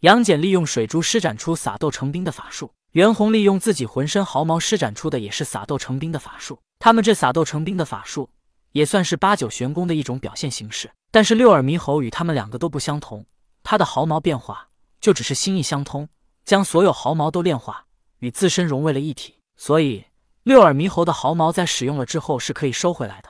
杨戬利用水珠施展出撒豆成兵的法术，袁弘利用自己浑身毫毛施展出的也是撒豆成兵的法术。他们这撒豆成兵的法术，也算是八九玄功的一种表现形式。但是六耳猕猴与他们两个都不相同，他的毫毛变化就只是心意相通，将所有毫毛都炼化，与自身融为了一体。所以六耳猕猴的毫毛在使用了之后是可以收回来的，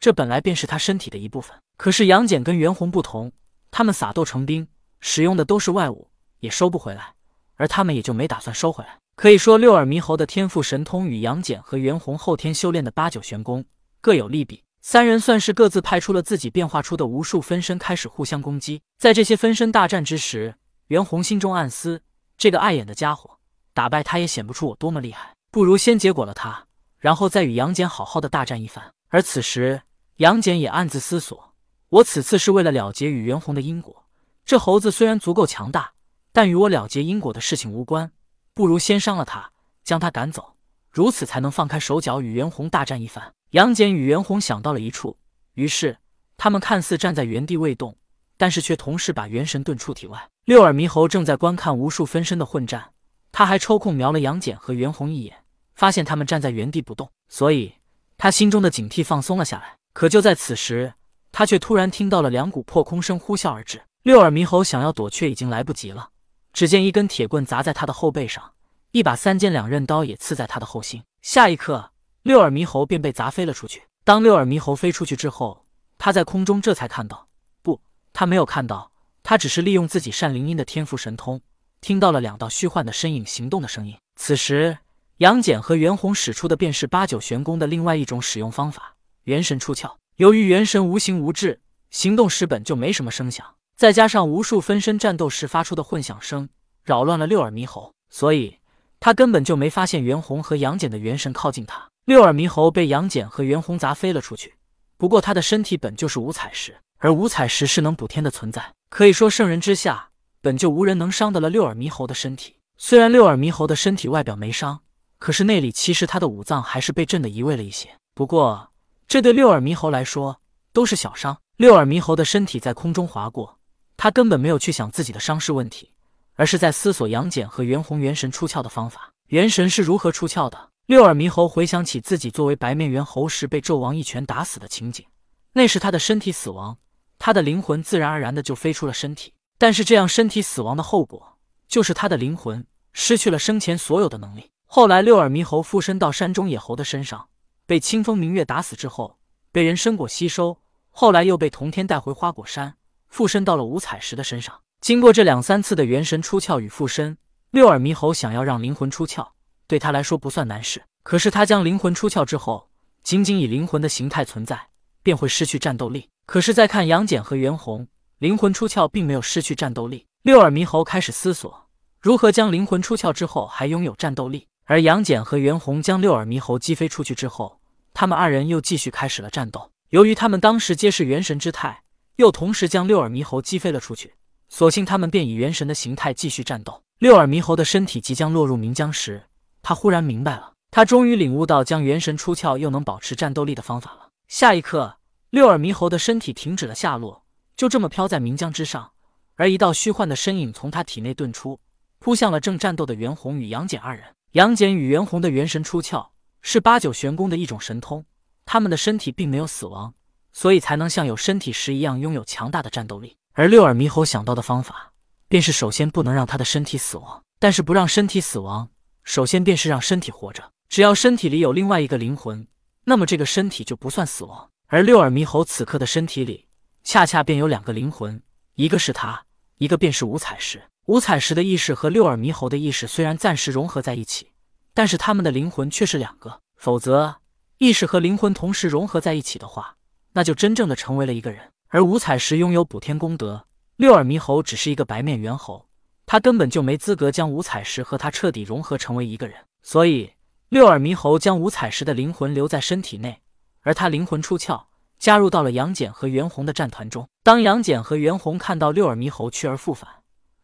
这本来便是他身体的一部分。可是杨戬跟袁弘不同，他们撒豆成兵使用的都是外物，也收不回来，而他们也就没打算收回来。可以说，六耳猕猴的天赋神通与杨戬和袁弘后天修炼的八九玄功各有利弊。三人算是各自派出了自己变化出的无数分身，开始互相攻击。在这些分身大战之时，袁弘心中暗思：这个碍眼的家伙，打败他也显不出我多么厉害，不如先结果了他，然后再与杨戬好好的大战一番。而此时，杨戬也暗自思索。我此次是为了了结与袁弘的因果。这猴子虽然足够强大，但与我了结因果的事情无关。不如先伤了他，将他赶走，如此才能放开手脚与袁弘大战一番。杨戬与袁弘想到了一处，于是他们看似站在原地未动，但是却同时把元神遁出体外。六耳猕猴正在观看无数分身的混战，他还抽空瞄了杨戬和袁弘一眼，发现他们站在原地不动，所以他心中的警惕放松了下来。可就在此时，他却突然听到了两股破空声呼啸而至，六耳猕猴想要躲却已经来不及了。只见一根铁棍砸在他的后背上，一把三尖两刃刀也刺在他的后心。下一刻，六耳猕猴便被砸飞了出去。当六耳猕猴飞出去之后，他在空中这才看到，不，他没有看到，他只是利用自己善灵音的天赋神通，听到了两道虚幻的身影行动的声音。此时，杨戬和袁弘使出的便是八九玄功的另外一种使用方法——元神出窍。由于元神无形无质，行动时本就没什么声响，再加上无数分身战斗时发出的混响声，扰乱了六耳猕猴，所以他根本就没发现袁弘和杨戬的元神靠近他。六耳猕猴被杨戬和袁弘砸飞了出去。不过他的身体本就是五彩石，而五彩石是能补天的存在，可以说圣人之下本就无人能伤得了六耳猕猴的身体。虽然六耳猕猴的身体外表没伤，可是内里其实他的五脏还是被震得移位了一些。不过。这对六耳猕猴来说都是小伤。六耳猕猴的身体在空中划过，他根本没有去想自己的伤势问题，而是在思索杨戬和袁弘元神出窍的方法。元神是如何出窍的？六耳猕猴回想起自己作为白面猿猴时被纣王一拳打死的情景，那时他的身体死亡，他的灵魂自然而然的就飞出了身体。但是这样身体死亡的后果，就是他的灵魂失去了生前所有的能力。后来六耳猕猴附身到山中野猴的身上。被清风明月打死之后，被人参果吸收，后来又被同天带回花果山，附身到了五彩石的身上。经过这两三次的元神出窍与附身，六耳猕猴想要让灵魂出窍，对他来说不算难事。可是他将灵魂出窍之后，仅仅以灵魂的形态存在，便会失去战斗力。可是再看杨戬和袁弘，灵魂出窍并没有失去战斗力。六耳猕猴开始思索，如何将灵魂出窍之后还拥有战斗力。而杨戬和袁弘将六耳猕猴击飞出去之后，他们二人又继续开始了战斗。由于他们当时皆是元神之态，又同时将六耳猕猴击飞了出去，所幸他们便以元神的形态继续战斗。六耳猕猴的身体即将落入岷江时，他忽然明白了，他终于领悟到将元神出窍又能保持战斗力的方法了。下一刻，六耳猕猴的身体停止了下落，就这么飘在岷江之上，而一道虚幻的身影从他体内遁出，扑向了正战斗的袁弘与杨戬二人。杨戬与袁弘的元神出窍是八九玄功的一种神通，他们的身体并没有死亡，所以才能像有身体时一样拥有强大的战斗力。而六耳猕猴想到的方法，便是首先不能让他的身体死亡，但是不让身体死亡，首先便是让身体活着。只要身体里有另外一个灵魂，那么这个身体就不算死亡。而六耳猕猴此刻的身体里，恰恰便有两个灵魂，一个是他，一个便是五彩石。五彩石的意识和六耳猕猴的意识虽然暂时融合在一起，但是他们的灵魂却是两个。否则，意识和灵魂同时融合在一起的话，那就真正的成为了一个人。而五彩石拥有补天功德，六耳猕猴只是一个白面猿猴，他根本就没资格将五彩石和他彻底融合成为一个人。所以，六耳猕猴将五彩石的灵魂留在身体内，而他灵魂出窍，加入到了杨戬和袁弘的战团中。当杨戬和袁弘看到六耳猕猴去而复返，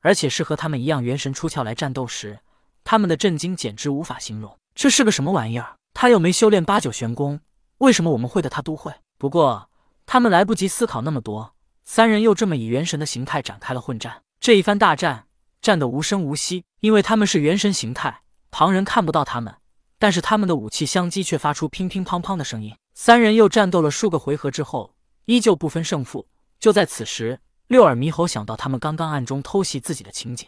而且是和他们一样元神出窍来战斗时，他们的震惊简直无法形容。这是个什么玩意儿？他又没修炼八九玄功，为什么我们会的他都会？不过他们来不及思考那么多，三人又这么以元神的形态展开了混战。这一番大战战得无声无息，因为他们是元神形态，旁人看不到他们，但是他们的武器相击却发出乒乒乓乓的声音。三人又战斗了数个回合之后，依旧不分胜负。就在此时，六耳猕猴想到他们刚刚暗中偷袭自己的情景，